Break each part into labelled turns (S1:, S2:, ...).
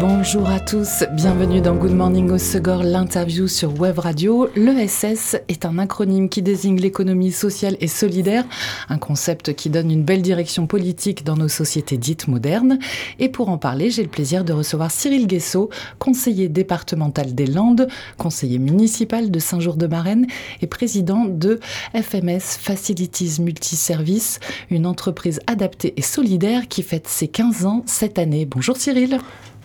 S1: Bonjour à tous, bienvenue dans Good Morning au Segor, l'interview sur Web Radio. L'ESS est un acronyme qui désigne l'économie sociale et solidaire, un concept qui donne une belle direction politique dans nos sociétés dites modernes. Et pour en parler, j'ai le plaisir de recevoir Cyril Guessot, conseiller départemental des Landes, conseiller municipal de Saint-Jour-de-Marenne et président de FMS Facilities Multiservices, une entreprise adaptée et solidaire qui fête ses 15 ans cette année. Bonjour Cyril.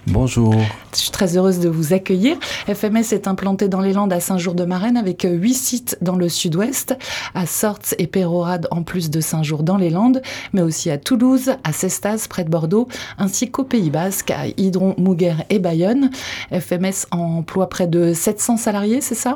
S2: Bonjour.
S1: Je suis très heureuse de vous accueillir. FMS est implanté dans les Landes à Saint-Jour-de-Marenne avec huit sites dans le sud-ouest, à Sorts et Pérorade en plus de Saint-Jour dans les Landes, mais aussi à Toulouse, à Cestas près de Bordeaux, ainsi qu'au Pays Basque, à Hydron, Mouguer et Bayonne. FMS emploie près de 700 salariés, c'est ça?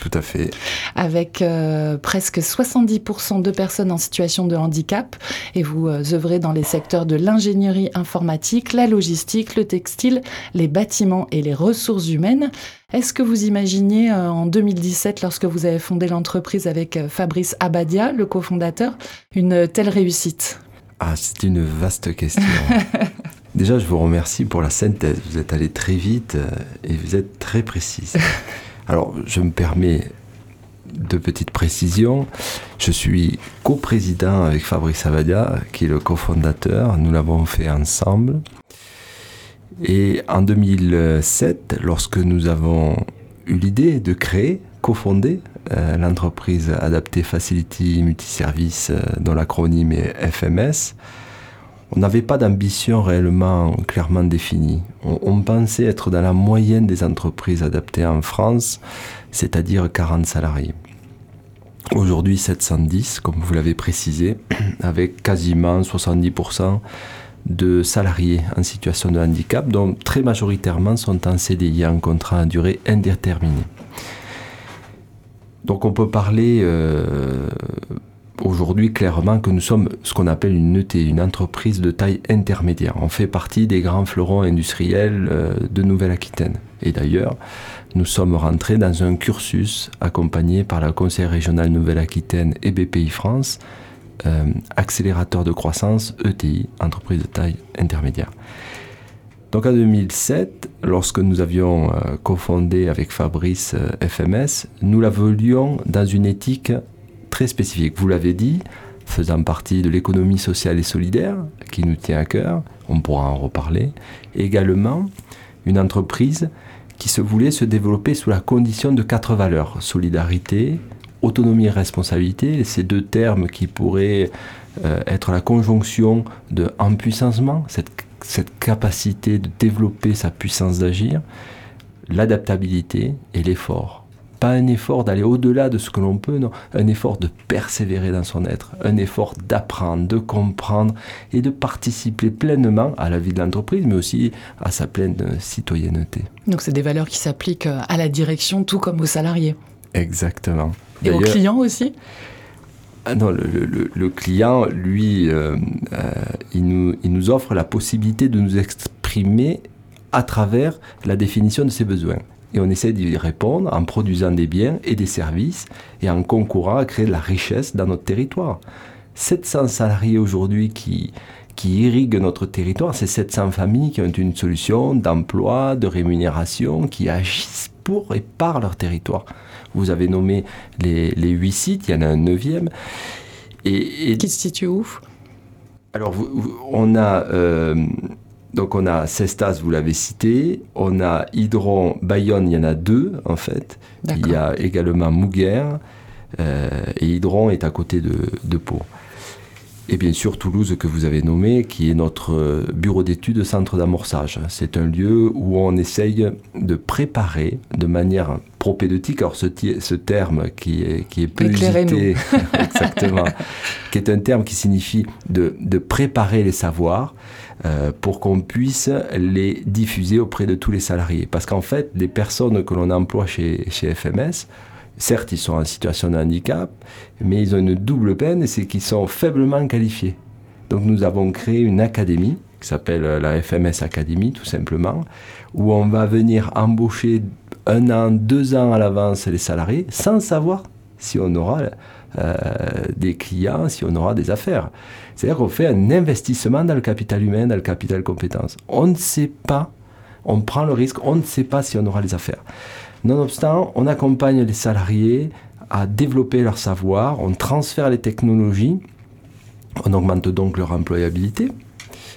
S2: Tout à fait.
S1: Avec euh, presque 70% de personnes en situation de handicap. Et vous euh, œuvrez dans les secteurs de l'ingénierie informatique, la logistique, le textile, les bâtiments et les ressources humaines. Est-ce que vous imaginiez euh, en 2017, lorsque vous avez fondé l'entreprise avec Fabrice Abadia, le cofondateur, une telle réussite?
S2: Ah, c'est une vaste question. Déjà, je vous remercie pour la synthèse. Vous êtes allé très vite et vous êtes très précise. Alors, je me permets deux petites précisions. Je suis coprésident avec Fabrice Avadia, qui est le cofondateur. Nous l'avons fait ensemble. Et en 2007, lorsque nous avons eu l'idée de créer, cofonder euh, l'entreprise Adapté Facility Multiservice, euh, dont l'acronyme est FMS, on n'avait pas d'ambition réellement clairement définie. On, pensait être dans la moyenne des entreprises adaptées en France, c'est-à-dire 40 salariés. Aujourd'hui 710, comme vous l'avez précisé, avec quasiment 70% de salariés en situation de handicap, dont très majoritairement sont en CDI, en contrat à durée indéterminée. Donc on peut parler euh, aujourd'hui clairement que nous sommes ce qu'on appelle une ET, une entreprise de taille intermédiaire. On fait partie des grands fleurons industriels euh, de Nouvelle-Aquitaine. Et d'ailleurs, nous sommes rentrés dans un cursus accompagné par la Conseil régional Nouvelle-Aquitaine et BPI France, euh, accélérateur de croissance ETI, entreprise de taille intermédiaire. Donc en 2007, lorsque nous avions euh, cofondé avec Fabrice FMS, nous la voulions dans une éthique très spécifique. Vous l'avez dit, faisant partie de l'économie sociale et solidaire qui nous tient à cœur, on pourra en reparler. également, une entreprise qui se voulait se développer sous la condition de quatre valeurs solidarité, autonomie et responsabilité, ces deux termes qui pourraient euh, être la conjonction de empuissancement, cette, cette capacité de développer sa puissance d'agir, l'adaptabilité et l'effort pas un effort d'aller au-delà de ce que l'on peut, non, un effort de persévérer dans son être, un effort d'apprendre, de comprendre et de participer pleinement à la vie de l'entreprise, mais aussi à sa pleine citoyenneté.
S1: Donc c'est des valeurs qui s'appliquent à la direction tout comme aux salariés.
S2: Exactement.
S1: Et aux clients aussi?
S2: ah non, le, client, lui, euh, euh, il, nous, il nous offre la possibilité de nous exprimer à travers la définition de ses besoins et on essaie d'y répondre en produisant des biens et des services et en concourant à créer de la richesse dans notre territoire. 700 salariés aujourd'hui qui, qui irriguent notre territoire, c'est 700 familles qui ont une solution d'emploi, de rémunération, qui agissent pour et par leur territoire. Vous avez nommé les, les 8 sites, il y en a un neuvième.
S1: Et, et qui se situe où?
S2: Alors, on a... Euh, donc on a Cestas, vous l'avez cité, on a Hydron, Bayonne, il y en a deux en fait. Il y a également Mouguer, euh, et Hydron est à côté de, de Pau. Et bien sûr Toulouse que vous avez nommé, qui est notre bureau d'études, centre d'amorçage. C'est un lieu où on essaye de préparer de manière propédeutique, alors ce, ce terme qui est, qui est peu usité, exactement, qui est un terme qui signifie de, de préparer les savoirs, euh, pour qu'on puisse les diffuser auprès de tous les salariés. Parce qu'en fait, les personnes que l'on emploie chez, chez FMS, certes, ils sont en situation de handicap, mais ils ont une double peine, c'est qu'ils sont faiblement qualifiés. Donc nous avons créé une académie qui s'appelle la FMS Academy, tout simplement, où on va venir embaucher un an, deux ans à l'avance les salariés sans savoir si on aura euh, des clients, si on aura des affaires. C'est-à-dire qu'on fait un investissement dans le capital humain, dans le capital compétence. On ne sait pas, on prend le risque, on ne sait pas si on aura les affaires. Nonobstant, on accompagne les salariés à développer leur savoir, on transfère les technologies, on augmente donc leur employabilité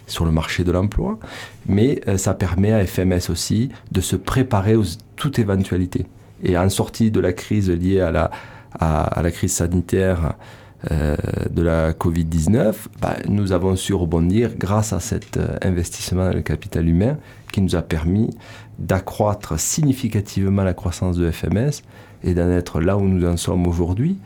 S2: sur le marché de l'emploi, mais euh, ça permet à FMS aussi de se préparer aux toute éventualité. Et en sortie de la crise liée à la, crise sanitaire de la Covid-19, bah, nous avons su rebondir grâce à cet euh, investissement dans le capital humain qui nous a permis d'accroître significativement la croissance de FMS et d'en être là où nous en sommes aujourd'hui.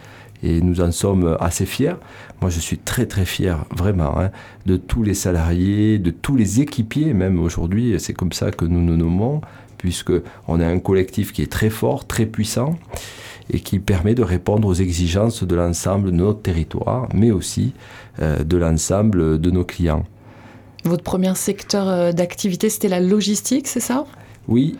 S2: Et nous en sommes assez fiers. Moi, je suis très très fier, vraiment, hein, de tous les salariés, de tous les équipiers, même aujourd'hui, c'est comme ça que nous nous nommons, puisqu'on a un collectif qui est très fort, très puissant, et qui permet de répondre aux exigences de l'ensemble de notre territoire, mais aussi euh, de l'ensemble de nos clients.
S1: Votre premier secteur euh, d'activité, c'était la logistique, c'est ça?
S2: Oui.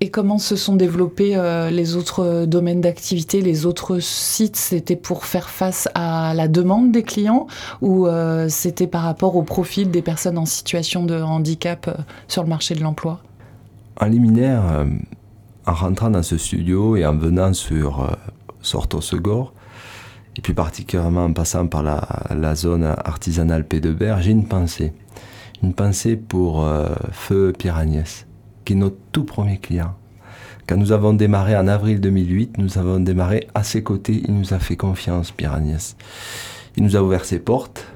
S1: Et comment se sont développés euh, les autres domaines d'activité, les autres sites? C'était pour faire face à la demande des clients ou c'était par rapport au profil des personnes en situation de handicap sur le marché de l'emploi?
S2: En liminaire, en rentrant dans ce studio et en venant sur euh, Sorto Segor, et plus particulièrement en passant par la, zone artisanale P de Berre, j'ai une pensée. Une pensée pour euh, Feu Pierre qui est notre tout premier client. Quand nous avons démarré en avril 2008, nous avons démarré à ses côtés. Il nous a fait confiance, Pierre. Il nous a ouvert ses portes,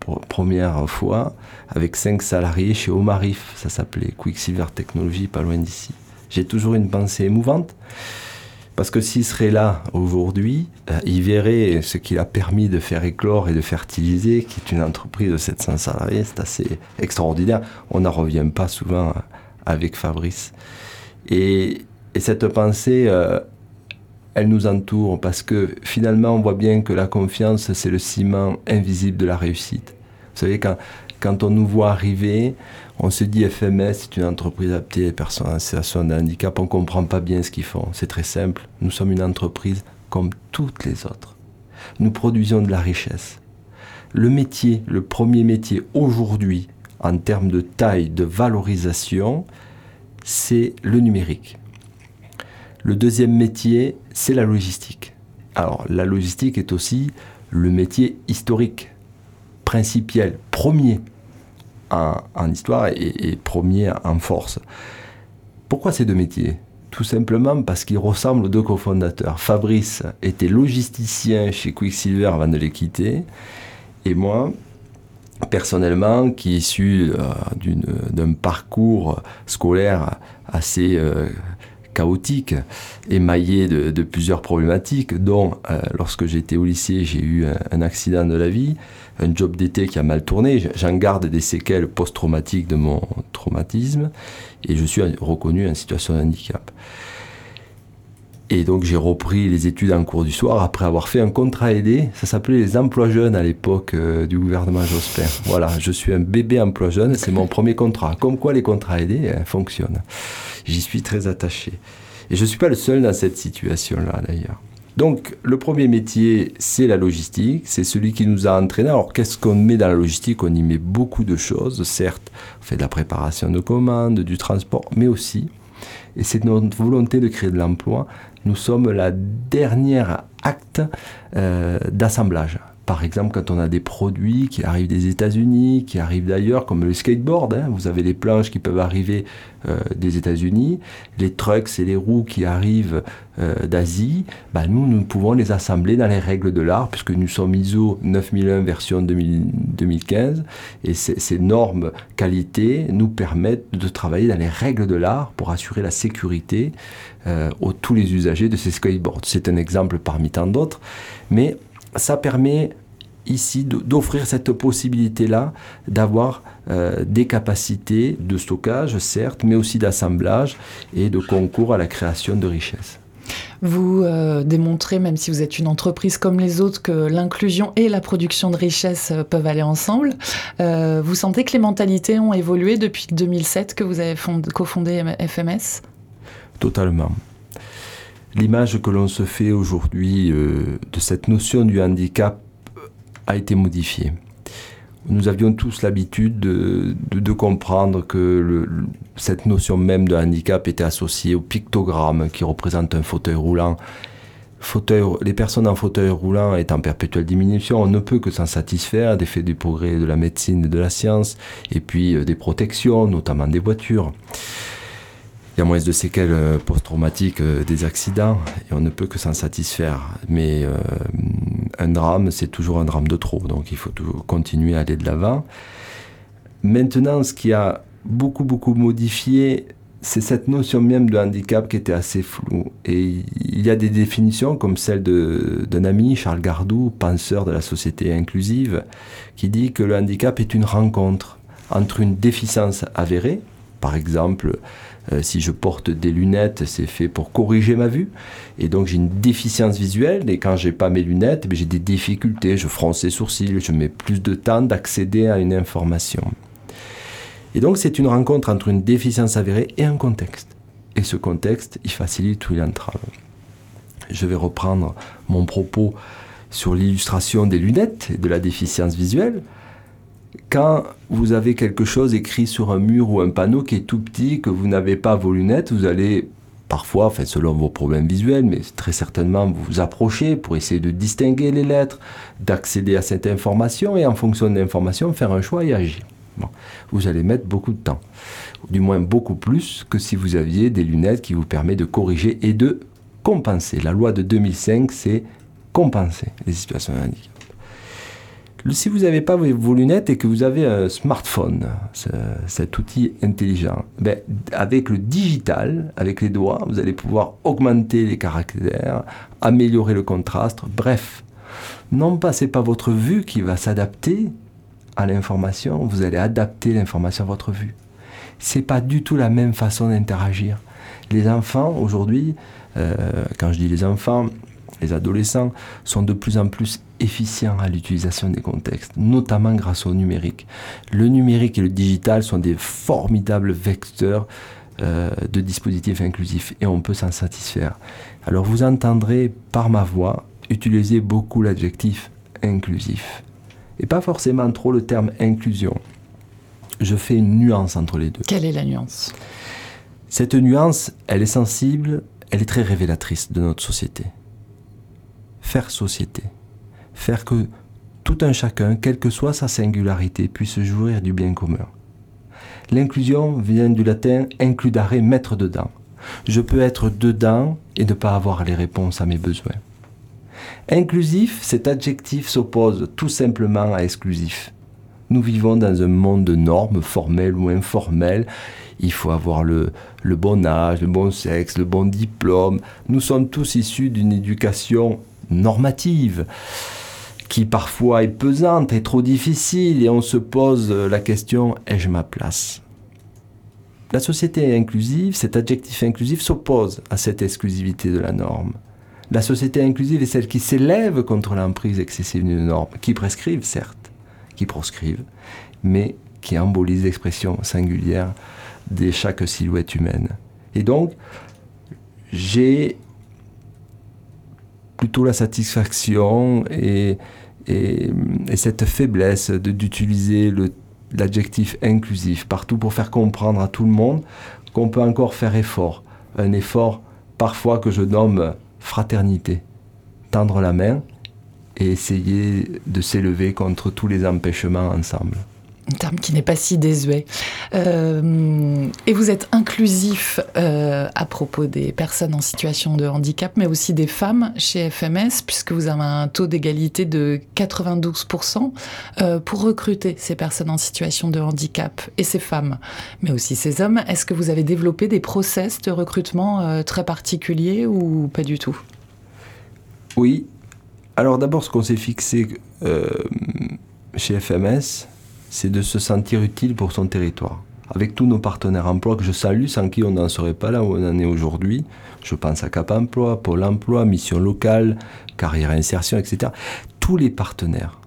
S2: pour première fois, avec cinq salariés chez Omarif. Ça s'appelait Quicksilver Technology, pas loin d'ici. J'ai toujours une pensée émouvante. Parce que s'il serait là aujourd'hui, euh, il verrait ce qu'il a permis de faire éclore et de fertiliser, qui est une entreprise de 700 salariés. C'est assez extraordinaire. On n'en revient pas souvent euh, avec Fabrice. Et, cette pensée, euh, elle nous entoure parce que finalement, on voit bien que la confiance, c'est le ciment invisible de la réussite. Vous savez, quand, quand on nous voit arriver, on se dit FMS, c'est une entreprise adaptée aux personnes en situation de handicap. On ne comprend pas bien ce qu'ils font. C'est très simple. Nous sommes une entreprise comme toutes les autres. Nous produisons de la richesse. Le métier, le premier métier aujourd'hui, en termes de taille, de valorisation, c'est le numérique. Le deuxième métier, c'est la logistique. Alors, la logistique est aussi le métier historique principiel, premier en, histoire et, premier en force. Pourquoi ces deux métiers? Tout simplement parce qu'ils ressemblent aux deux cofondateurs. Fabrice était logisticien chez Quicksilver avant de les quitter, et moi, personnellement, qui issu euh, d'un parcours scolaire assez euh, chaotique, émaillé de, plusieurs problématiques, dont euh, lorsque j'étais au lycée, j'ai eu un, accident de la vie, un job d'été qui a mal tourné, j'en garde des séquelles post-traumatiques de mon traumatisme, et je suis reconnu en situation de handicap. Et donc j'ai repris les études en cours du soir après avoir fait un contrat aidé. Ça s'appelait les emplois jeunes à l'époque euh, du gouvernement Jospin. Voilà, je suis un bébé emploi jeune, c'est mon premier contrat. Comme quoi les contrats aidés hein, fonctionnent. J'y suis très attaché. Et je ne suis pas le seul dans cette situation-là d'ailleurs. Donc le premier métier, c'est la logistique, c'est celui qui nous a entraînés. Alors qu'est-ce qu'on met dans la logistique? On y met beaucoup de choses, certes, on fait de la préparation de commandes, du transport, mais aussi, et c'est notre volonté de créer de l'emploi, nous sommes la dernière acte euh, d'assemblage. Par exemple, quand on a des produits qui arrivent des États-Unis, qui arrivent d'ailleurs, comme le skateboard, hein, vous avez les planches qui peuvent arriver euh, des États-Unis, les trucks et les roues qui arrivent euh, d'Asie, bah, nous, nous pouvons les assembler dans les règles de l'art, puisque nous sommes ISO 9001 version 2015, et ces normes qualité nous permettent de travailler dans les règles de l'art pour assurer la sécurité euh, aux tous les usagers de ces skateboards. C'est un exemple parmi tant d'autres, mais ça permet ici d'offrir cette possibilité-là d'avoir euh, des capacités de stockage, certes, mais aussi d'assemblage et de concours à la création de richesses.
S1: Vous euh, démontrez, même si vous êtes une entreprise comme les autres, que l'inclusion et la production de richesse euh, peuvent aller ensemble. Euh, vous sentez que les mentalités ont évolué depuis 2007 que vous avez cofondé FMS
S2: Totalement. L'image que l'on se fait aujourd'hui de cette notion du handicap a été modifiée nous avions tous l'habitude de, comprendre que cette notion même de handicap était associée au pictogramme qui représente un fauteuil roulant. Les personnes en fauteuil roulant étant en perpétuelle diminution, on ne peut que s'en satisfaire des faits du progrès de la médecine et de la science, et puis euh, des protections, notamment des voitures. Y a moins de séquelles euh, post-traumatiques euh, des accidents et on ne peut que s'en satisfaire. Mais euh, un drame, c'est toujours un drame de trop, donc il faut continuer à aller de l'avant. Maintenant, ce qui a beaucoup, beaucoup modifié, c'est cette notion même de handicap qui était assez floue. Et il y a des définitions comme celle d'un ami, Charles Gardou, penseur de la société inclusive, qui dit que le handicap est une rencontre entre une déficience avérée, par exemple, euh, si je porte des lunettes, c'est fait pour corriger ma vue. Et donc j'ai une déficience visuelle. Et quand j'ai pas mes lunettes, eh j'ai des difficultés. Je fronce les sourcils, je mets plus de temps d'accéder à une information. Et donc c'est une rencontre entre une déficience avérée et un contexte. Et ce contexte, il facilite ou il entrave. Je vais reprendre mon propos sur l'illustration des lunettes et de la déficience visuelle quand vous avez quelque chose écrit sur un mur ou un panneau qui est tout petit, que vous n'avez pas vos lunettes, vous allez parfois, enfin selon vos problèmes visuels, mais très certainement vous approcher pour essayer de distinguer les lettres, d'accéder à cette information et en fonction de l'information faire un choix et agir. Vous allez mettre beaucoup de temps, du moins beaucoup plus que si vous aviez des lunettes qui vous permettent de corriger et de compenser. La loi de 2005, c'est compenser les situations de si vous n'avez pas vos lunettes et que vous avez un smartphone, cet outil intelligent, ben, avec le digital, avec les doigts, vous allez pouvoir augmenter les caractères, améliorer le contraste, bref. Non pas c'est pas votre vue qui va s'adapter à l'information, vous allez adapter l'information à votre vue. C'est pas du tout la même façon d'interagir. Les enfants aujourd'hui, euh, quand je dis les enfants, les adolescents sont de plus en plus efficients à l'utilisation des contextes, notamment grâce au numérique. Le numérique et le digital sont des formidables vecteurs euh, de dispositifs inclusifs et on peut s'en satisfaire. Alors vous entendrez par ma voix utiliser beaucoup l'adjectif inclusif et pas forcément trop le terme inclusion. Je fais une nuance entre les deux.
S1: Quelle est la nuance?
S2: Cette nuance, elle est sensible, elle est très révélatrice de notre société faire société, faire que tout un chacun, quelle que soit sa singularité, puisse jouir du bien commun. L'inclusion vient du latin includare, mettre dedans. Je peux être dedans et ne pas avoir les réponses à mes besoins. Inclusif, cet adjectif s'oppose tout simplement à exclusif. Nous vivons dans un monde de normes formelles ou informelles. Il faut avoir le, le bon âge, le bon sexe, le bon diplôme. Nous sommes tous issus d'une éducation normative qui parfois est pesante et trop difficile et on se pose la question ai-je ma place? La société inclusive, cet adjectif inclusif s'oppose à cette exclusivité de la norme. La société inclusive est celle qui s'élève contre l'emprise excessive d'une norme, qui prescrivent certes, qui proscrivent, mais qui embolise l'expression singulière de chaque silhouette humaine. Et donc, j'ai plutôt la satisfaction et, et, cette faiblesse d'utiliser l'adjectif inclusif partout pour faire comprendre à tout le monde qu'on peut encore faire effort. Un effort parfois que je nomme fraternité. Tendre la main et essayer de s'élever contre tous les empêchements ensemble
S1: un terme qui n'est pas si désuet. Euh, et vous êtes inclusif euh, à propos des personnes en situation de handicap, mais aussi des femmes chez FMS, puisque vous avez un taux d'égalité de 92% euh, pour recruter ces personnes en situation de handicap et ces femmes, mais aussi ces hommes. Est-ce que vous avez développé des process de recrutement très particuliers ou pas du tout?
S2: Oui. Alors d'abord, ce qu'on s'est fixé chez FMS, c'est de se sentir utile pour son territoire. avec tous nos partenaires emploi que je salue, sans qui on n'en serait pas là où on en est aujourd'hui. Je pense à Cap Emploi, Pôle Emploi, Mission Locale, Carrière Insertion, etc. Tous les partenaires,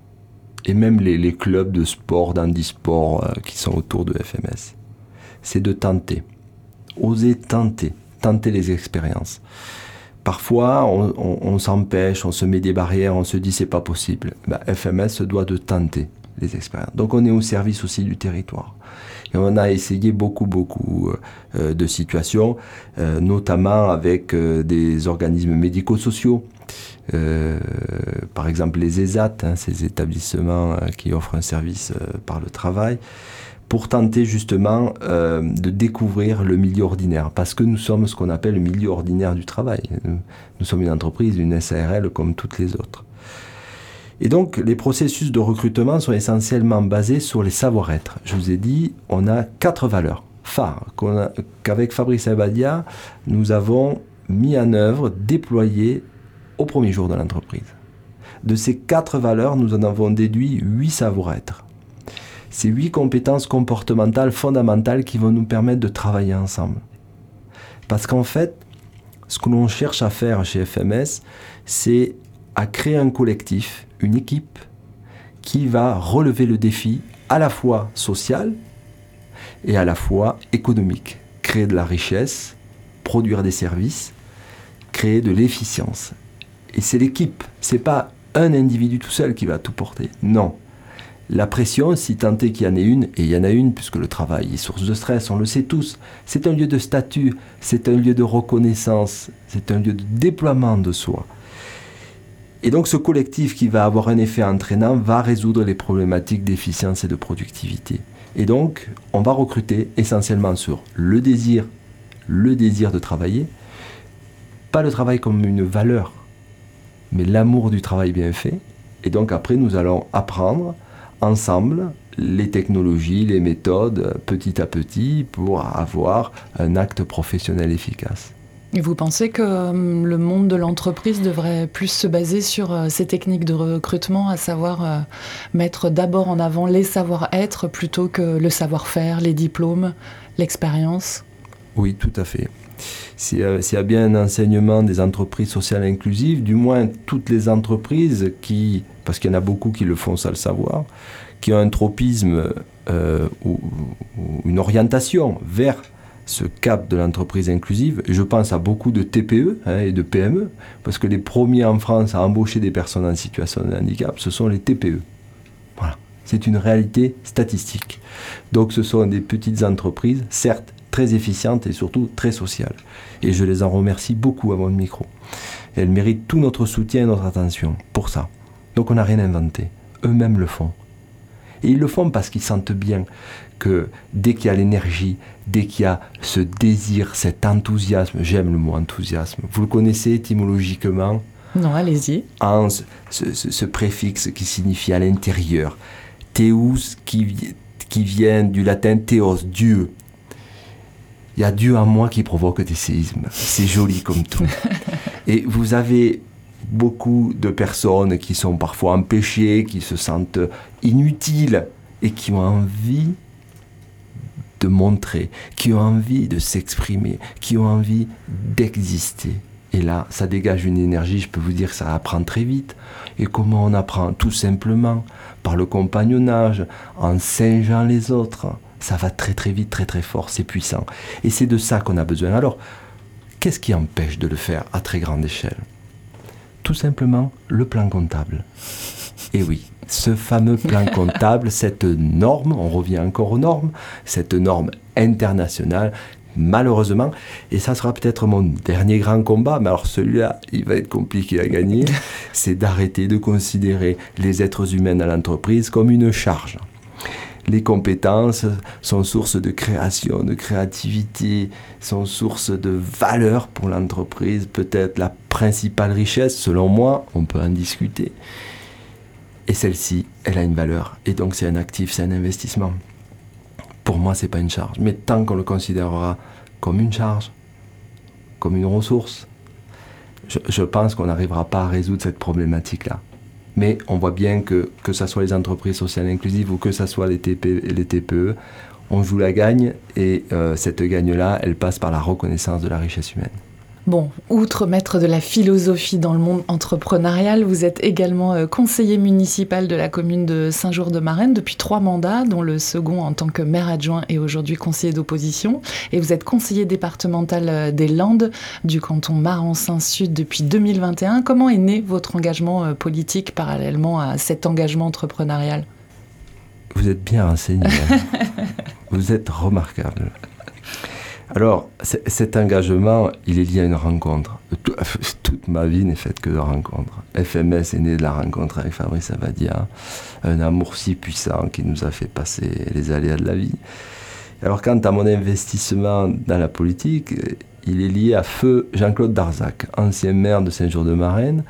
S2: et même les, clubs de sport, d'handisport euh, qui sont autour de FMS, c'est de tenter, oser tenter, tenter les expériences. Parfois, on, s'empêche, on se met des barrières, on se dit c'est pas possible. Ben, FMS se doit de tenter Donc on est au service aussi du territoire. Et on a essayé beaucoup, beaucoup euh, de situations, euh, notamment avec euh, des organismes médico-sociaux. par exemple les ESAT, hein, ces établissements qui offrent un service par le travail, pour tenter justement de découvrir le milieu ordinaire, parce que nous sommes ce qu'on appelle le milieu ordinaire du travail. nous sommes une entreprise, une SARL comme toutes les autres. Et donc, les processus de recrutement sont essentiellement basés sur les savoir-être. Je vous ai dit, on a quatre valeurs phares qu'avec Fabrice Abadia, nous avons mis en œuvre, déployées au premier jour de l'entreprise. De ces quatre valeurs, nous en avons déduit huit savoir-être. Ces huit compétences comportementales fondamentales qui vont nous permettre de travailler ensemble. Parce qu'en fait, ce que l'on cherche à faire chez FMS, c'est à créer un collectif une équipe qui va relever le défi à la fois social et à la fois économique. Créer de la richesse, produire des services, créer de l'efficience. Et c'est l'équipe, c'est pas un individu tout seul qui va tout porter. Non. La pression, si tant est qu'il y en ait une, et il y en a une, puisque le travail est source de stress, on le sait tous, c'est un lieu de statut, c'est un lieu de reconnaissance, c'est un lieu de déploiement de soi. Et donc ce collectif qui va avoir un effet entraînant va résoudre les problématiques d'efficience et de productivité. Et donc on va recruter essentiellement sur le désir, le désir de travailler, pas le travail comme une valeur, mais l'amour du travail bien fait. Et donc après nous allons apprendre ensemble les technologies, les méthodes, petit à petit, pour avoir un acte professionnel efficace.
S1: Vous pensez que euh, le monde de l'entreprise devrait plus se baser sur euh, ces techniques de recrutement, à savoir euh, mettre d'abord en avant les savoir-être plutôt que le savoir-faire, les diplômes, l'expérience?
S2: Oui, tout à fait. S'il y a bien un enseignement des entreprises sociales inclusives, du moins toutes les entreprises qui, parce qu'il y en a beaucoup qui le font sans le savoir, qui ont un tropisme ou, une orientation vers ce cap de l'entreprise inclusive. je pense à beaucoup de TPE hein, et de PME, parce que les premiers en France à embaucher des personnes en situation de handicap, ce sont les TPE. Voilà. C'est une réalité statistique. Donc ce sont des petites entreprises, certes très efficientes et surtout très sociales. Et je les en remercie beaucoup à mon micro. elles méritent tout notre soutien et notre attention pour ça. Donc on n'a rien inventé. Eux-mêmes le font. Et ils le font parce qu'ils sentent bien que dès qu'il y a l'énergie, dès qu'il y a ce désir, cet enthousiasme, j'aime le mot enthousiasme, vous le connaissez étymologiquement?
S1: Non, allez-y.
S2: ce, préfixe qui signifie à l'intérieur. Théus qui, qui vient du latin théos, Dieu. Il y a Dieu en moi qui provoque des séismes. C'est joli comme tout. Et vous avez beaucoup de personnes qui sont parfois empêchées, qui se sentent inutiles et qui ont envie de montrer, qui ont envie de s'exprimer, qui ont envie d'exister. Et là, ça dégage une énergie, je peux vous dire, ça apprend très vite. Et comment on apprend? Tout simplement par le compagnonnage, en singeant les autres. Ça va très très vite, très très fort, c'est puissant. Et c'est de ça qu'on a besoin. Alors, qu'est-ce qui empêche de le faire à très grande échelle? Tout simplement le plan comptable. Et oui, ce fameux plan comptable, cette norme, on revient encore aux normes, cette norme internationale, malheureusement, et ça sera peut-être mon dernier grand combat, mais alors celui-là, il va être compliqué à gagner, c'est d'arrêter de considérer les êtres humains à l'entreprise comme une charge. Les compétences sont source de création, de créativité, sont source de valeur pour l'entreprise, peut-être la principale richesse, selon moi, on peut en discuter. Et celle-ci, elle a une valeur. Et donc c'est un actif, c'est un investissement. Pour moi, c'est pas une charge. Mais tant qu'on le considérera comme une charge, comme une ressource, je, pense qu'on n'arrivera pas à résoudre cette problématique-là. Mais on voit bien que, que ce soit les entreprises sociales inclusives ou que ce soit les, TPE, les TPE, on joue la gagne et euh, cette gagne-là, elle passe par la reconnaissance de la richesse humaine.
S1: Bon, outre maître de la philosophie dans le monde entrepreneurial, vous êtes également euh, conseiller municipal de la commune de Saint-Jour-de-Marenne depuis trois mandats, dont le second en tant que maire adjoint et aujourd'hui conseiller d'opposition. Et vous êtes conseiller départemental euh, des Landes du canton Marensin-Sud depuis 2021. Comment est né votre engagement euh, politique parallèlement à cet engagement entrepreneurial?
S2: Vous êtes bien renseigné. Hein. vous êtes remarquable. Alors, cet engagement, il est lié à une rencontre. Toute ma vie n'est faite que de rencontres. FMS est né de la rencontre avec Fabrice Abadia, un amour si puissant qui nous a fait passer les aléas de la vie. Alors, quant à mon investissement dans la politique, il est lié à feu Jean-Claude Darzac, ancien maire de Saint-Jour-de-Marenne,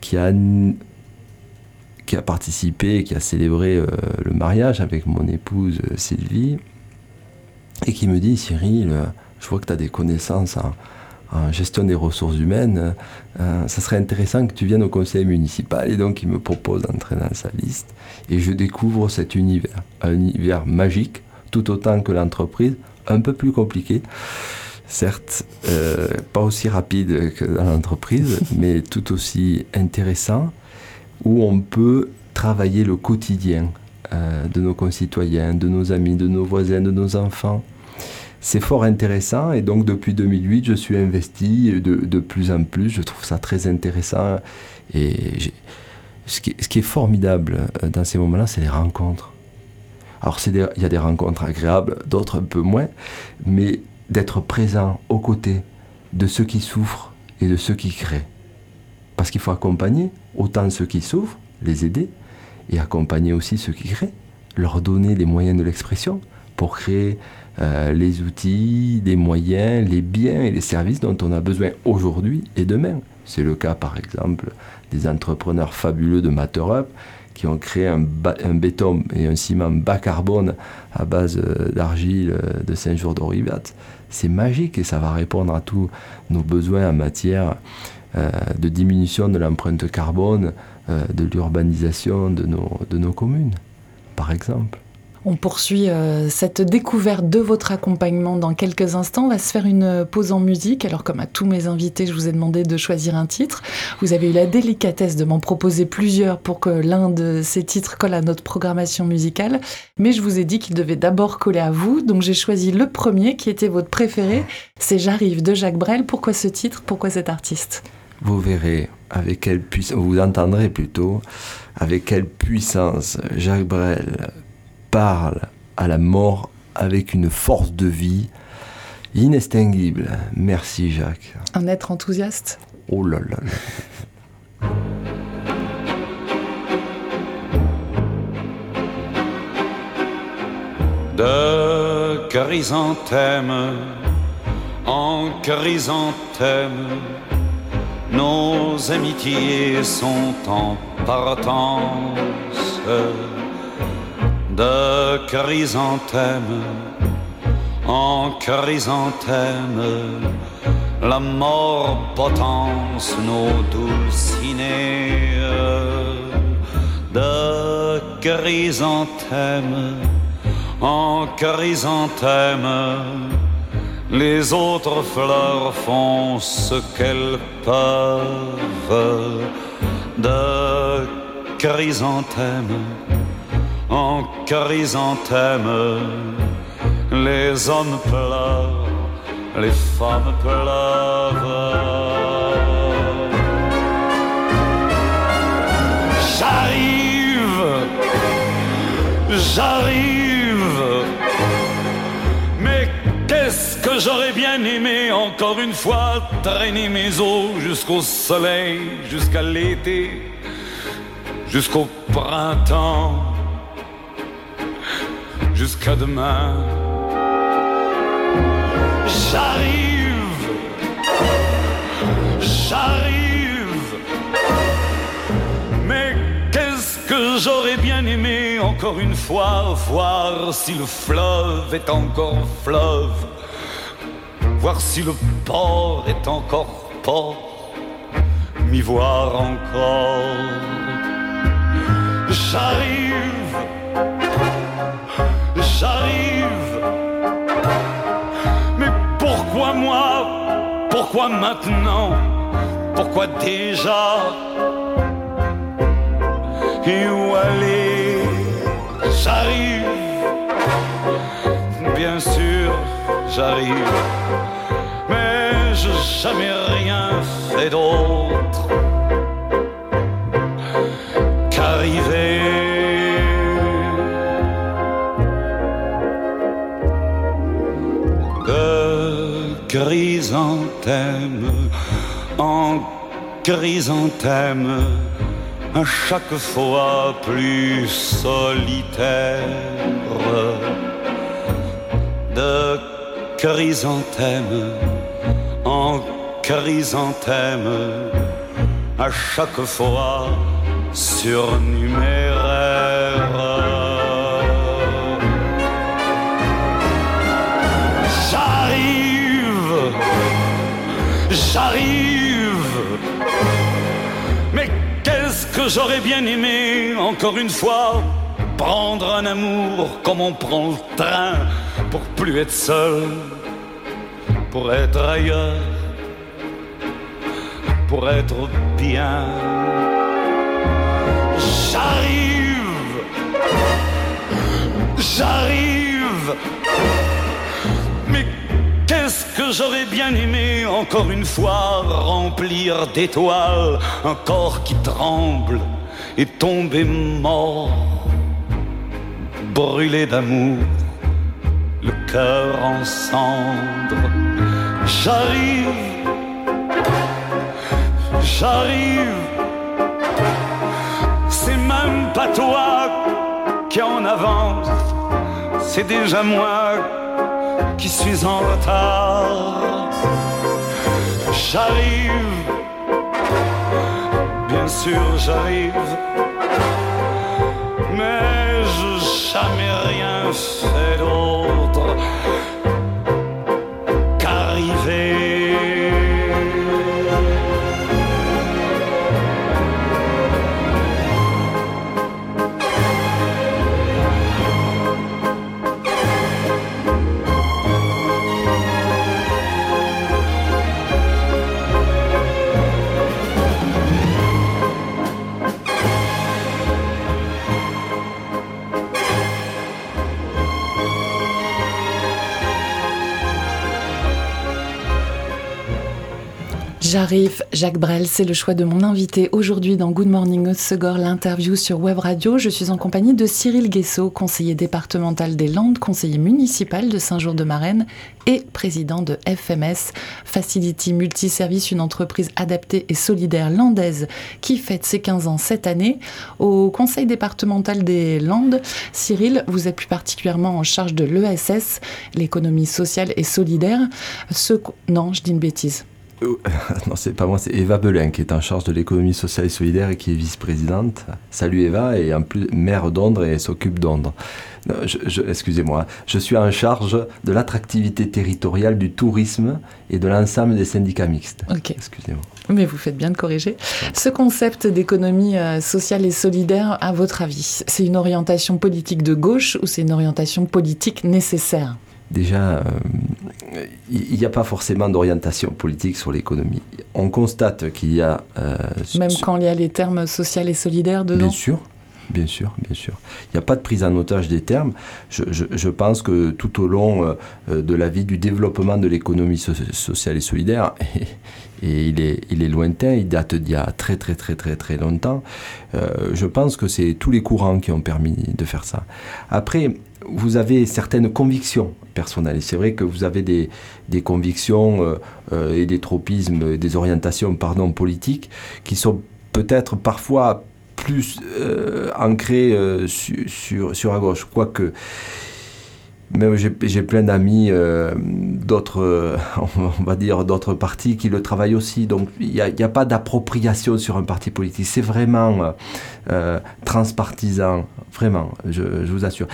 S2: qui a qui a participé, qui a célébré euh, le mariage avec mon épouse euh, Sylvie, et qui me dit Cyril, je vois que tu as des connaissances en, gestion des ressources humaines, euh, ça serait intéressant que tu viennes au conseil municipal. Et donc il me propose d'entrer dans sa liste. Et je découvre cet univers, un univers magique, tout autant que l'entreprise, un peu plus compliqué. Certes, euh, pas aussi rapide que dans l'entreprise, mais tout aussi intéressant, où on peut travailler le quotidien euh, de nos concitoyens, de nos amis, de nos voisins, de nos enfants. C'est fort intéressant et donc depuis 2008, je suis investi de, plus en plus. Je trouve ça très intéressant et ce qui, est formidable euh, dans ces moments-là, c'est les rencontres. Alors il y a des rencontres agréables, d'autres un peu moins, mais d'être présent aux côtés de ceux qui souffrent et de ceux qui créent. Parce qu'il faut accompagner autant ceux qui souffrent, les aider, et accompagner aussi ceux qui créent, leur donner les moyens de l'expression pour créer euh, les outils, les moyens, les biens et les services dont on a besoin aujourd'hui et demain. C'est le cas par exemple des entrepreneurs fabuleux de MaterUp qui ont créé un, béton et un ciment bas carbone à base euh, d'argile euh, de Saint-Jour d'Oribat. C'est magique et ça va répondre à tous nos besoins en matière de diminution de l'empreinte carbone, euh, de l'urbanisation de nos, de nos communes, par exemple.
S1: On poursuit euh, cette découverte de votre accompagnement dans quelques instants. On va se faire une pause en musique. Alors, comme à tous mes invités, je vous ai demandé de choisir un titre. Vous avez eu la délicatesse de m'en proposer plusieurs pour que l'un de ces titres colle à notre programmation musicale. Mais je vous ai dit qu'il devait d'abord coller à vous. Donc, j'ai choisi le premier qui était votre préféré. C'est J'arrive de Jacques Brel. Pourquoi ce titre? Pourquoi cet artiste?
S2: Vous verrez avec quelle puissance, vous entendrez plutôt, avec quelle puissance Jacques Brel parle à la mort avec une force de vie inextinguible. Merci Jacques.
S1: Un être enthousiaste?
S2: Oh là là. là.
S3: De chrysanthème en chrysanthème nos amitiés sont en partance de chrysanthème en chrysanthème. La mort potence nos dulcinées de chrysanthème en chrysanthème les autres fleurs font ce qu'elles peuvent de chrysanthème en chrysanthème. Les hommes pleurent, les femmes pleurent. J'arrive, j'arrive que j'aurais bien aimé encore une fois traîner mes os jusqu'au soleil, jusqu'à l'été, jusqu'au printemps, jusqu'à demain? J'arrive, j'arrive, mais qu'est-ce que j'aurais bien aimé encore une fois voir si le fleuve est encore fleuve? voir si le port est encore port, m'y voir encore. J'arrive, j'arrive, mais pourquoi moi, pourquoi maintenant, pourquoi déjà, et où aller, j'arrive. J'arrive. Mais je jamais rien fait d'autre qu'arriver. De chrysanthème en chrysanthème, à chaque fois plus solitaire. Chrysanthème en chrysanthème, à chaque fois surnuméraire. J'arrive, j'arrive. Mais qu'est-ce que j'aurais bien aimé, encore une fois, prendre un amour comme on prend le train pour plus être seul, pour être ailleurs, pour être bien. J'arrive, j'arrive. Mais qu'est-ce que j'aurais bien aimé, encore une fois, remplir d'étoiles un corps qui tremble et tomber mort, brûlé d'amour, le cœur en cendres. J'arrive, j'arrive. C'est même pas toi qui en avance, c'est déjà moi qui suis en retard. J'arrive, bien sûr j'arrive, mais je jamais rien fait d'autre
S1: J'arrive, Jacques Brel, c'est le choix de mon invité aujourd'hui dans Good Morning Segor, l'interview sur Web Radio. Je suis en compagnie de Cyril Guessot, conseiller départemental des Landes, conseiller municipal de Saint-Jour-de-Marenne et président de FMS, Facility Multiservice, une entreprise adaptée et solidaire landaise qui fête ses 15 ans cette année. Au conseil départemental des Landes, Cyril, vous êtes plus particulièrement en charge de l'ESS, l'économie sociale et solidaire. Ce... Non, je dis une bêtise.
S2: Non, c'est pas moi, c'est Eva Belin qui est en charge de l'économie sociale et solidaire et qui est vice-présidente. Salut Eva, et en plus maire d'Ondre et s'occupe d'Ondre. Excusez-moi, je suis en charge de l'attractivité territoriale du tourisme et de l'ensemble des syndicats mixtes.
S1: Ok.
S2: Excusez-moi.
S1: Mais vous faites bien de corriger. Ce concept d'économie euh, sociale et solidaire, à votre avis, c'est une orientation politique de gauche ou c'est une orientation politique nécessaire?
S2: Déjà, il n'y a pas forcément d'orientation politique sur l'économie. On constate qu'il y a...
S1: Euh, Même quand il y a les termes social et solidaire dedans
S2: Bien sûr, bien sûr, bien sûr. Il n'y a pas de prise en otage des termes. Je, je, je pense que tout au long euh, de la vie du développement de l'économie so sociale et solidaire, et, et, il, est, il est lointain, il date d'il y a très très très très très longtemps, euh, je pense que c'est tous les courants qui ont permis de faire ça. Après, vous avez certaines convictions c'est vrai que vous avez des, convictions euh, euh, et des tropismes, des orientations pardon, politiques qui sont peut-être parfois plus euh, ancrées sur, à gauche. Quoique, même j'ai plein d'amis d'autres, on va dire, d'autres partis qui le travaillent aussi. Donc il n'y a, pas d'appropriation sur un parti politique. C'est vraiment transpartisan, vraiment, je, vous assure.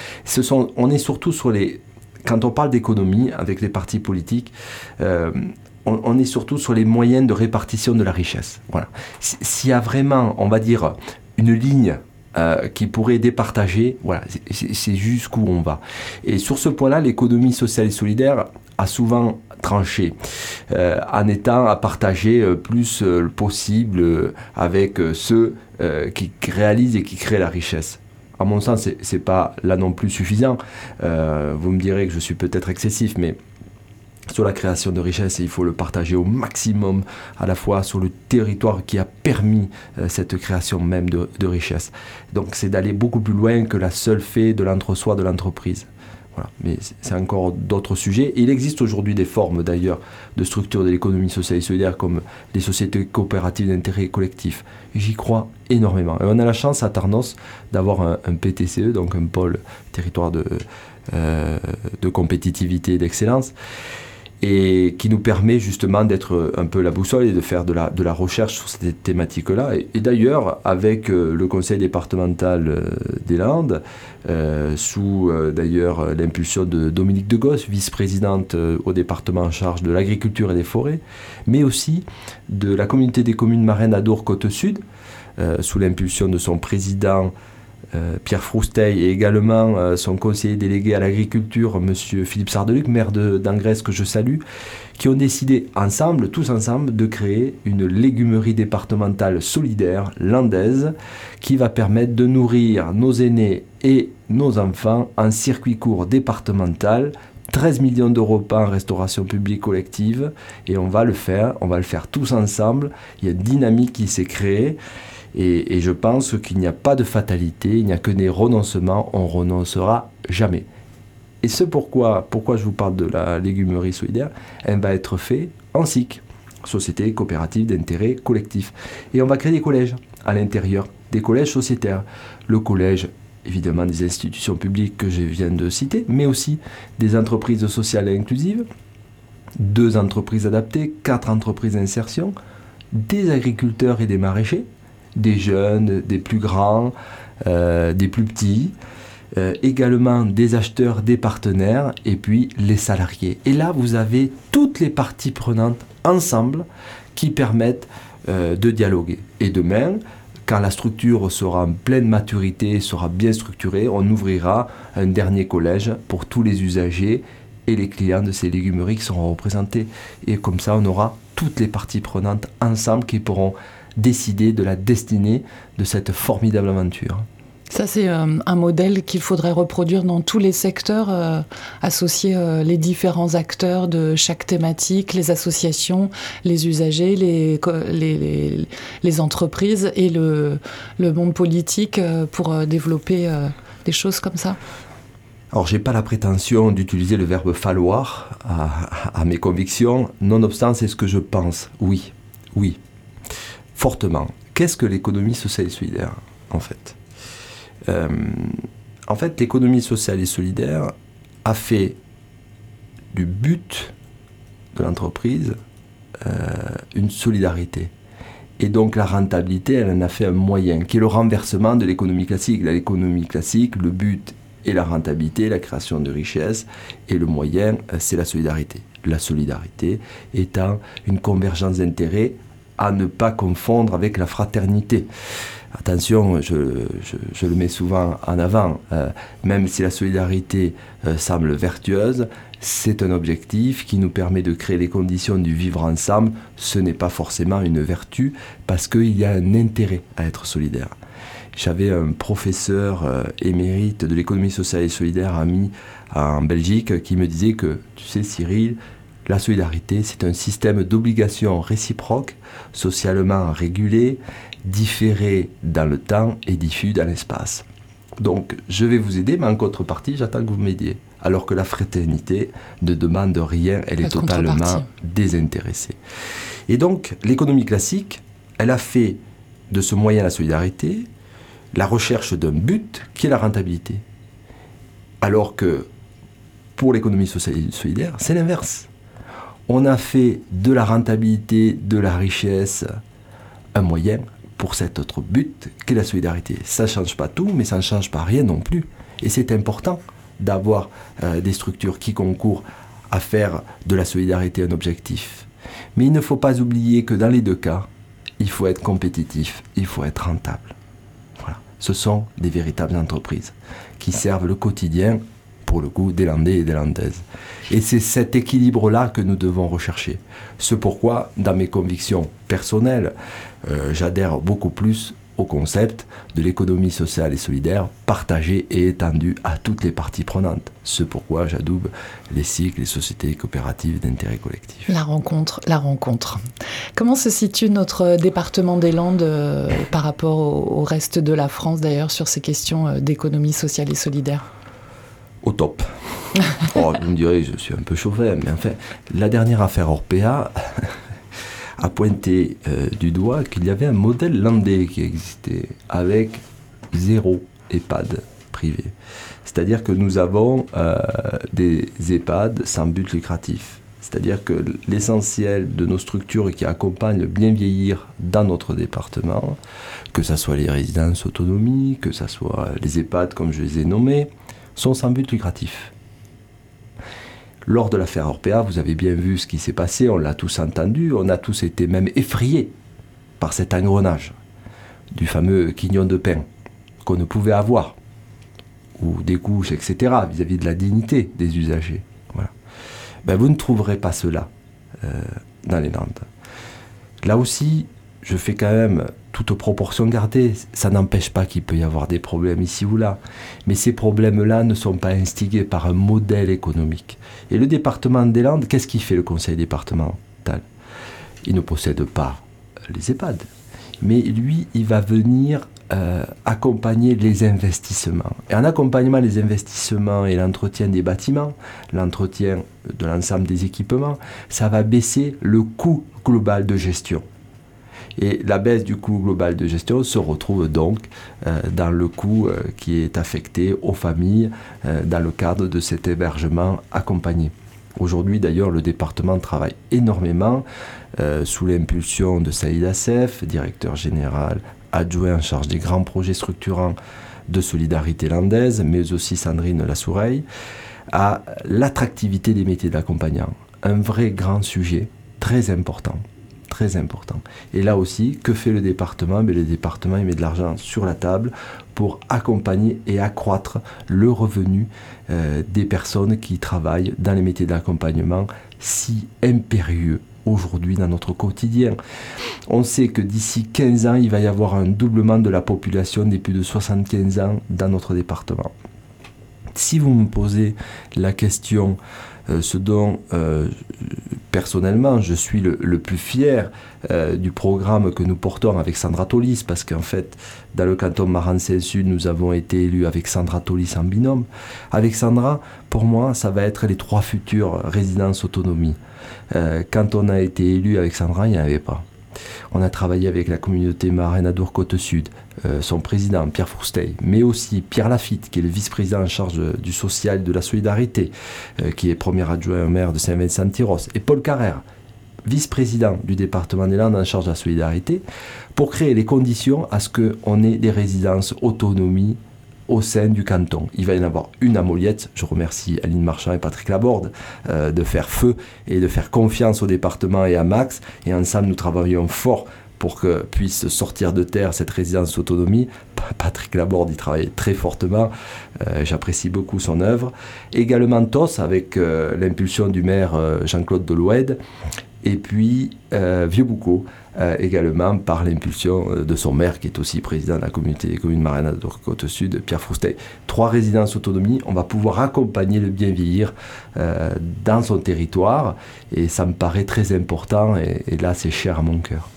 S2: On est surtout sur les... Quand on parle d'économie avec les partis politiques, on, on, est surtout sur les moyens de répartition de la richesse. Voilà. S'il y a vraiment, on va dire, une ligne euh, qui pourrait départager. Voilà, c'est jusqu'où on va. Et sur ce point-là, l'économie sociale et solidaire a souvent tranché. en étant à partager plus possible avec ceux qui réalisent et qui créent la richesse à mon sens, c'est pas là non plus suffisant. vous me direz que je suis peut-être excessif, mais sur la création de richesses il faut le partager au maximum à la fois sur le territoire qui a permis euh, cette création même de, de richesses. Donc c'est d'aller beaucoup plus loin que la seule fait de l'entre-soi de l'entreprise. Mais c'est encore d'autres sujets. il existe aujourd'hui des formes d'ailleurs de structure de l'économie sociale et solidaire comme les sociétés coopératives d'intérêt collectif. J'y crois énormément. Et on a la chance à Tarnos d'avoir un, PTCE, donc un pôle territoire de, euh, de compétitivité et d'excellence et qui nous permet justement d'être un peu la boussole et de faire de la, de la recherche sur cette thématique-là. Et, d'ailleurs, avec euh, le conseil départemental euh, des Landes, euh, sous d'ailleurs l'impulsion de Dominique de Gosse, vice-présidente au département en charge de l'agriculture et des forêts, mais aussi de la communauté des communes marraines Adour-Côte-Sud, sous l'impulsion de son président Pierre Frousteil et également euh, son conseiller délégué à l'agriculture, M. Philippe Sardeluc, maire d'Angresse que je salue, qui ont décidé ensemble, tous ensemble, de créer une légumerie départementale solidaire landaise qui va permettre de nourrir nos aînés et nos enfants en circuit court départemental 13 millions d'euros par en restauration publique collective et on va le faire, on va le faire tous ensemble. Il y a une dynamique qui s'est créée et, je pense qu'il n'y a pas de fatalité, il n'y a que des renoncements, on renoncera jamais. Et ce pourquoi, pourquoi je vous parle de la légumerie solidaire, elle va être faite en SIC, Société coopérative d'intérêt collectif. Et on va créer des collèges à l'intérieur, des collèges sociétaires. Le collège, évidemment, des institutions publiques que je viens de citer, mais aussi des entreprises sociales et inclusives, deux entreprises adaptées, quatre entreprises d'insertion, des agriculteurs et des maraîchers, des jeunes, des plus grands, euh, des plus petits, euh, également des acheteurs, des partenaires et puis les salariés. Et là, vous avez toutes les parties prenantes ensemble qui permettent euh, de dialoguer. Et demain, quand la structure sera en pleine maturité, sera bien structurée, on ouvrira un dernier collège pour tous les usagers et les clients de ces légumeries qui seront représentés. Et comme ça, on aura toutes les parties prenantes ensemble qui pourront décider de la destinée de cette formidable aventure.
S1: Ça, c'est euh, un modèle qu'il faudrait reproduire dans tous les secteurs, euh, associer euh, les différents acteurs de chaque thématique, les associations, les usagers, les, les, les, entreprises et le, le monde politique pour développer des choses comme ça.
S2: Alors, j'ai pas la prétention d'utiliser le verbe falloir à, à mes convictions, nonobstant, c'est ce que je pense. Oui, oui, fortement. Qu'est-ce que l'économie sociale et solidaire, en fait? Euh, En fait, l'économie sociale et solidaire a fait du but de l'entreprise euh, une solidarité. Et donc la rentabilité, elle en a fait un moyen, qui est le renversement de l'économie classique. L'économie classique, le but est la rentabilité, la création de richesses, et le moyen, euh, c'est la solidarité. La solidarité étant une convergence d'intérêts à ne pas confondre avec la fraternité. Attention, je, le mets souvent en avant, euh, même si la solidarité euh, semble vertueuse, c'est un objectif qui nous permet de créer les conditions du vivre ensemble. Ce n'est pas forcément une vertu parce qu'il y a un intérêt à être solidaire. J'avais un professeur euh, émérite de l'économie sociale et solidaire ami en Belgique qui me disait que, tu sais Cyril, la solidarité, c'est un système d'obligations réciproques, socialement régulé, différé dans le temps et diffus dans l'espace. Donc, je vais vous aider, mais en contrepartie, j'attends que vous m'aidiez. Alors que la fraternité ne demande rien, elle est totalement désintéressée. Et donc, l'économie classique, elle a fait de ce moyen la solidarité la recherche d'un but qui est la rentabilité. Alors que pour l'économie sociale solidaire, c'est l'inverse on a fait de la rentabilité, de la richesse, un moyen pour cet autre but qu'est la solidarité. Ça ne change pas tout, mais ça ne change pas rien non plus. Et c'est important d'avoir euh, des structures qui concourent à faire de la solidarité un objectif. Mais il ne faut pas oublier que dans les deux cas, il faut être compétitif, il faut être rentable. Voilà. Ce sont des véritables entreprises qui servent le quotidien pour le coup, des Landais et des Landaises. Et c'est cet équilibre-là que nous devons rechercher. Ce pourquoi, dans mes convictions personnelles, euh, j'adhère beaucoup plus au concept de l'économie sociale et solidaire partagée et étendue à toutes les parties prenantes. Ce pourquoi j'adoube les cycles, les sociétés coopératives d'intérêt collectif.
S1: La rencontre, la rencontre. Comment se situe notre département des Landes euh, par rapport au, reste de la France d'ailleurs sur ces questions euh, d'économie sociale et solidaire?
S2: Au top. oh, vous me direz, je suis un peu chauffé, mais enfin, la dernière affaire Orpea a pointé euh, du doigt qu'il y avait un modèle landais qui existait avec zéro EHPAD privé. C'est-à-dire que nous avons euh, des EHPAD sans but lucratif. C'est-à-dire que l'essentiel de nos structures qui accompagnent le bien vieillir dans notre département, que ce soit les résidences autonomie, que ce soit les EHPAD comme je les ai nommés, sont sans but lucratif. Lors de l'affaire Orpea, vous avez bien vu ce qui s'est passé, on l'a tous entendu, on a tous été même effrayés par cet engrenage du fameux quignon de pain qu'on ne pouvait avoir, ou des couches, etc., vis-à-vis de la dignité des usagers. Voilà. Ben, vous ne trouverez pas cela euh, dans les Landes. Là aussi, je fais quand même toute proportion gardée. Ça n'empêche pas qu'il peut y avoir des problèmes ici ou là. Mais ces problèmes-là ne sont pas instigés par un modèle économique. Et le département des Landes, qu'est-ce qu'il fait le conseil départemental? Il ne possède pas les EHPAD. Mais lui, il va venir euh, accompagner les investissements. Et en accompagnement les investissements et l'entretien des bâtiments, l'entretien de l'ensemble des équipements, ça va baisser le coût global de gestion. Et la baisse du coût global de gestion se retrouve donc euh, dans le coût euh, qui est affecté aux familles euh, dans le cadre de cet hébergement accompagné. Aujourd'hui d'ailleurs le département travaille énormément sous l'impulsion de Saïd Assef, directeur général adjoint en charge des grands projets structurants de solidarité landaise, mais aussi Sandrine Lassoureille, à l'attractivité des métiers d'accompagnant. Un vrai grand sujet, très important très important. Et là aussi, que fait le département? Mais Le département il met de l'argent sur la table pour accompagner et accroître le revenu euh, des personnes qui travaillent dans les métiers d'accompagnement si impérieux aujourd'hui dans notre quotidien. On sait que d'ici 15 ans, il va y avoir un doublement de la population des plus de 75 ans dans notre département. Si vous me posez la question ce dont euh, personnellement je suis le, plus fier euh, du programme que nous portons avec Sandra Tolis, parce qu'en fait, dans le canton Maran-Sud, nous avons été élus avec Sandra Tolis en binôme. Avec Sandra, pour moi, ça va être les trois futures résidences autonomie. quand on a été élu avec Sandra, il n'y en avait pas. On a travaillé avec la communauté marraine à Dour-Côte-Sud, euh, son président Pierre Fourstey, mais aussi Pierre Lafitte, qui est le vice-président en charge du social et de la solidarité, euh, qui est premier adjoint au maire de Saint-Vincent-Tyros, et Paul Carrère, vice-président du département des Landes en charge de la solidarité, pour créer les conditions à ce qu'on ait des résidences autonomie au sein du canton. Il va y en avoir une à Moliette. Je remercie Aline Marchand et Patrick Laborde euh, de faire feu et de faire confiance au département et à Max. Et ensemble, nous travaillons fort pour que puisse sortir de terre cette résidence autonomie. Patrick Laborde y travaille très fortement. Euh, j'apprécie beaucoup son œuvre. Également TOS avec euh, l'impulsion du maire Jean-Claude Deloued. Et puis Vieux Boucau euh, également par l'impulsion euh, de son maire, qui est aussi président de la communauté des communes marraines de Côte-Sud, Pierre Froustey. Trois résidences autonomie, on va pouvoir accompagner le bien vieillir euh, dans son territoire, et ça me paraît très important, et, là c'est cher à mon cœur.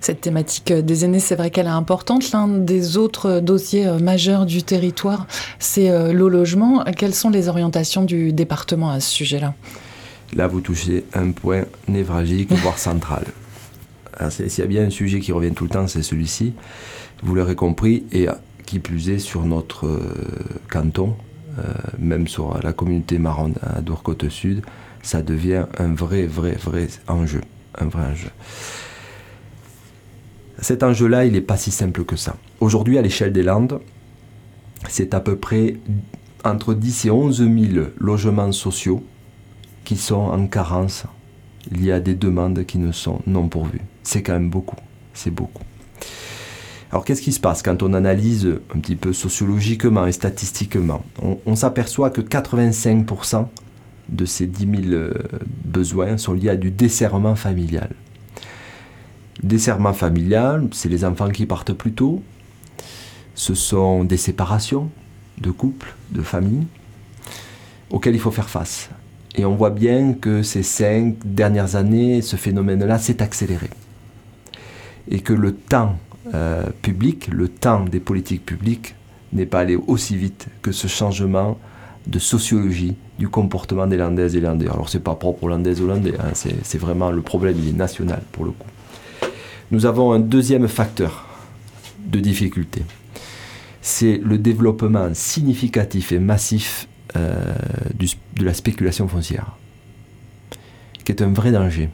S1: Cette thématique des aînés, c'est vrai qu'elle est importante. L'un des autres dossiers majeurs du territoire, c'est le logement. Quelles sont les orientations du département à ce sujet-là?
S2: Là, vous touchez un point névralgique, voire central. S'il y a bien un sujet qui revient tout le temps, c'est celui-ci. Vous l'aurez compris, et qui plus est sur notre euh, canton, euh, même sur la communauté marronne à Dourcote Sud, ça devient un vrai, vrai, vrai enjeu. Un vrai enjeu. Cet enjeu-là, il n'est pas si simple que ça. Aujourd'hui, à l'échelle des Landes, c'est à peu près entre 10 et 11 000 logements sociaux qui sont en carence. Il y a des demandes qui ne sont non pourvues c'est quand même beaucoup. C'est beaucoup. Alors qu'est-ce qui se passe quand on analyse un petit peu sociologiquement et statistiquement? On, s'aperçoit que 85% de ces 10 000 euh, besoins sont liés à du desserrement familial. Desserrement familial, c'est les enfants qui partent plus tôt, ce sont des séparations de couples, de familles, auxquelles il faut faire face. Et on voit bien que ces cinq dernières années, ce phénomène-là s'est accéléré. Et que le temps euh, public, le temps des politiques publiques n'est pas allé aussi vite que ce changement de sociologie du comportement des Landaises et Landais. Alors c'est pas propre aux Landaises ou Landais, hein, c'est vraiment le problème, national pour le coup. Nous avons un deuxième facteur de difficulté. C'est le développement significatif et massif euh, de la spéculation foncière, qui est un vrai danger.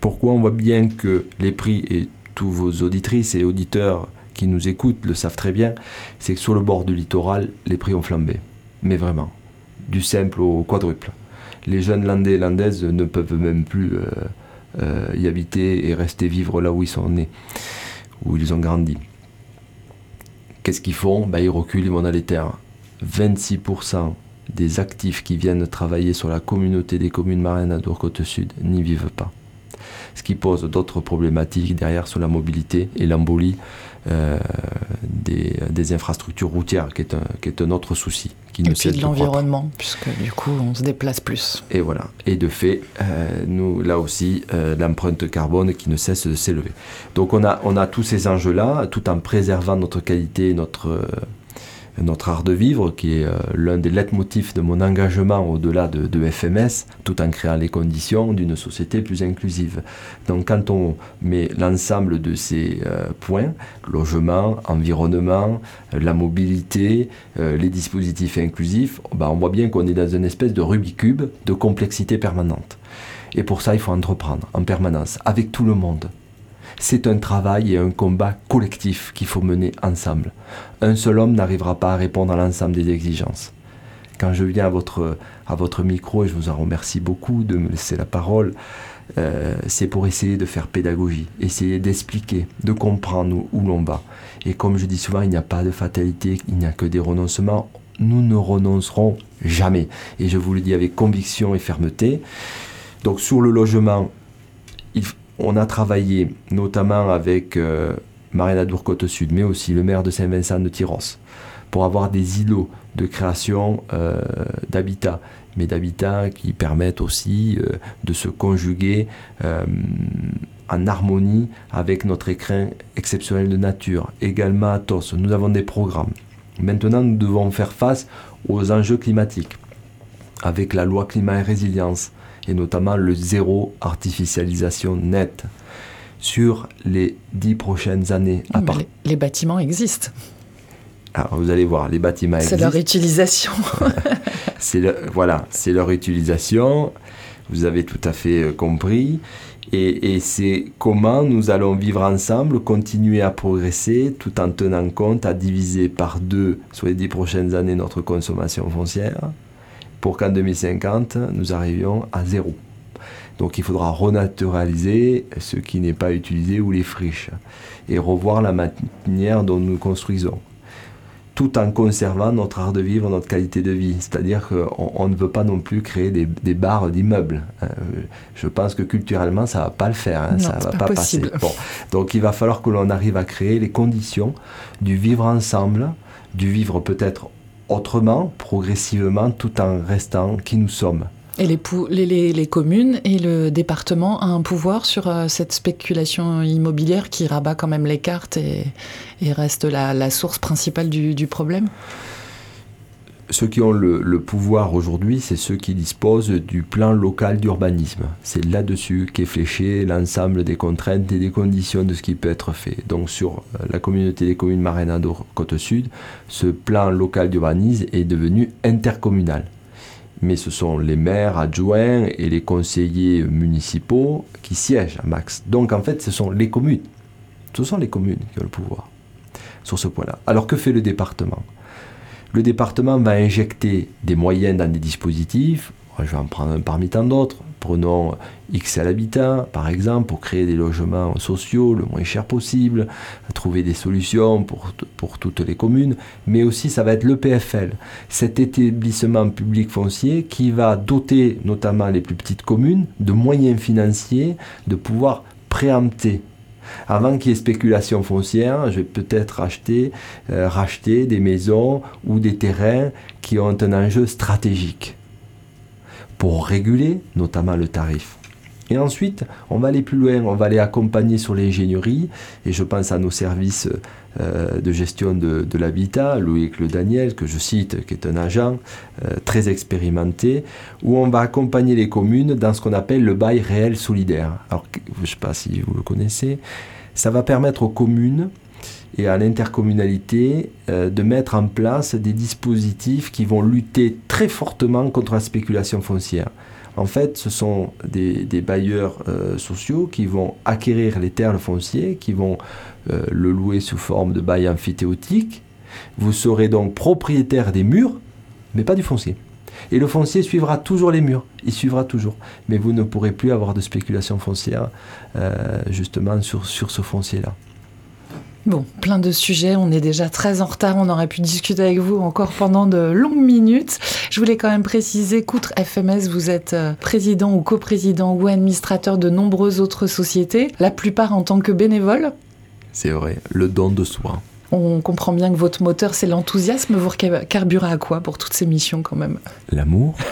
S2: Pourquoi on voit bien que les prix, et tous vos auditrices et auditeurs qui nous écoutent le savent très bien, c'est que sur le bord du littoral, les prix ont flambé. Mais vraiment, du simple au quadruple. Les jeunes landais et landaises ne peuvent même plus euh, euh, y habiter et rester vivre là où ils sont nés, où ils ont grandi. Qu'est-ce qu'ils font? Ben, Ils reculent, ils vont dans les terres. 26% des actifs qui viennent travailler sur la communauté des communes marraines à Dour-Côte-Sud n'y vivent pas ce qui pose d'autres problématiques derrière sur la mobilité et l'embolie euh, des, infrastructures routières, qui est un, qui est un autre souci.
S1: Qui et puis de l'environnement, puisque du coup on se déplace plus.
S2: Et voilà. Et de fait, euh, nous, là aussi, euh, l'empreinte carbone qui ne cesse de s'élever. Donc on a, on a tous ces enjeux-là, tout en préservant notre qualité, notre notre art de vivre, qui est euh, l'un des leitmotifs de mon engagement au-delà de, FMS, tout en créant les conditions d'une société plus inclusive. Donc quand on met l'ensemble de ces euh, points, logement, environnement, euh, la mobilité, les dispositifs inclusifs, ben, on voit bien qu'on est dans une espèce de Rubik's de complexité permanente. Et pour ça, il faut entreprendre en permanence, avec tout le monde c'est un travail et un combat collectif qu'il faut mener ensemble. Un seul homme n'arrivera pas à répondre à l'ensemble des exigences. Quand je viens à votre, à votre micro, et je vous en remercie beaucoup de me laisser la parole, euh, c'est pour essayer de faire pédagogie, essayer d'expliquer, de comprendre où, l'on va. Et comme je dis souvent, il n'y a pas de fatalité, il n'y a que des renoncements. Nous ne renoncerons jamais. Et je vous le dis avec conviction et fermeté. Donc sur le logement, il, on a travaillé notamment avec euh, Marina Dour-Côte Sud, mais aussi le maire de Saint-Vincent de Tyros, pour avoir des îlots de création euh, d'habitat, mais d'habitat qui permettent aussi euh, de se conjuguer en harmonie avec notre écrin exceptionnel de nature. Également à Tos, nous avons des programmes. Maintenant, nous devons faire face aux enjeux climatiques avec la loi climat et résilience, et notamment le zéro artificialisation nette sur les dix prochaines années.
S1: les, bâtiments existent.
S2: Alors vous allez voir, les bâtiments existent.
S1: C'est leur utilisation.
S2: c'est voilà, c'est leur utilisation. Vous avez tout à fait euh, compris. Et, et c'est comment nous allons vivre ensemble, continuer à progresser tout en tenant compte à diviser par deux sur les dix prochaines années notre consommation foncière pour qu'en 2050, nous arrivions à zéro. Donc il faudra renaturaliser ce qui n'est pas utilisé ou les friches et revoir la manière dont nous construisons tout en conservant notre art de vivre, notre qualité de vie. C'est-à-dire qu'on ne veut pas non plus créer des, barres d'immeubles. Hein. Je pense que culturellement, ça ne va pas le faire. Hein. ça
S1: va pas, passer.
S2: Donc il va falloir que l'on arrive à créer les conditions du vivre ensemble, du vivre peut-être autrement, progressivement, tout en restant qui nous sommes.
S1: Et les, communes et le département ont un pouvoir sur euh, cette spéculation immobilière qui rabat quand même les cartes et, reste la, source principale du problème?
S2: Ceux qui ont le, pouvoir aujourd'hui, c'est ceux qui disposent du plan local d'urbanisme. C'est là-dessus qu'est fléché l'ensemble des contraintes et des conditions de ce qui peut être fait. Donc sur euh, la communauté des communes marraines Côte Sud, ce plan local d'urbanisme est devenu intercommunal. Mais ce sont les maires adjoints et les conseillers municipaux qui siègent à Max. Donc en fait, ce sont les communes. Ce sont les communes qui ont le pouvoir sur ce point-là. Alors que fait le département? Le département va injecter des moyens dans des dispositifs, je vais en prendre un parmi tant d'autres, Prenons X à l'habitat, par exemple, pour créer des logements sociaux le moins cher possible, trouver des solutions pour, pour toutes les communes, mais aussi ça va être le PFL, cet établissement public foncier qui va doter notamment les plus petites communes de moyens financiers de pouvoir préempter avant qu'il y ait spéculation foncière, je vais peut-être euh, racheter des maisons ou des terrains qui ont un enjeu stratégique pour réguler notamment le tarif. Et ensuite, on va aller plus loin, on va aller accompagner sur l'ingénierie, et je pense à nos services euh, de gestion de, l'habitat, Loïc Le Daniel, que je cite, qui est un agent euh, très expérimenté, où on va accompagner les communes dans ce qu'on appelle le bail réel solidaire. Alors, je ne sais pas si vous le connaissez, ça va permettre aux communes et à l'intercommunalité euh, de mettre en place des dispositifs qui vont lutter très fortement contre la spéculation foncière. En fait, ce sont des, bailleurs euh, sociaux qui vont acquérir les terres fonciers, qui vont euh, le louer sous forme de bail amphithéotique. Vous serez donc propriétaire des murs, mais pas du foncier. Et le foncier suivra toujours les murs, il suivra toujours. Mais vous ne pourrez plus avoir de spéculation foncière justement sur ce foncier-là.
S1: Bon, plein de sujets, on est déjà très en retard, on aurait pu discuter avec vous encore pendant de longues minutes. Je voulais quand même préciser qu'outre FMS, vous êtes euh, président ou coprésident ou administrateur de nombreuses autres sociétés, la plupart en tant que bénévole.
S2: C'est vrai, le don de soi.
S1: On comprend bien que votre moteur, c'est l'enthousiasme. Vous carburez à quoi pour toutes ces missions quand même?
S2: L'amour.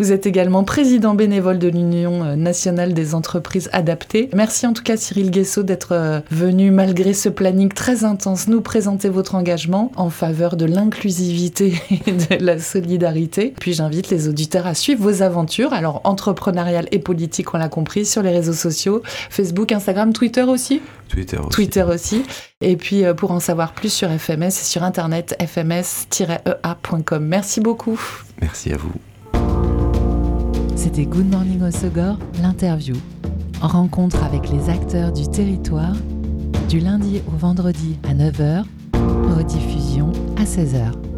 S1: Vous êtes également président bénévole de l'Union nationale des entreprises adaptées. Merci en tout cas Cyril Guesso d'être euh, venu malgré ce planning très intense nous présenter votre engagement en faveur de l'inclusivité et de la solidarité. Puis j'invite les auditeurs à suivre vos aventures, alors entrepreneuriales et politiques, on l'a compris, sur les réseaux sociaux, Facebook, Instagram, Twitter aussi?
S2: Twitter aussi.
S1: Twitter aussi. Et puis euh, pour en savoir plus sur FMS, c'est sur internet fms-ea.com. Merci beaucoup.
S2: Merci à vous.
S1: C'était Good Morning Osogor, l'interview. Rencontre avec les acteurs du territoire, du lundi au vendredi à 9h, rediffusion à 16h.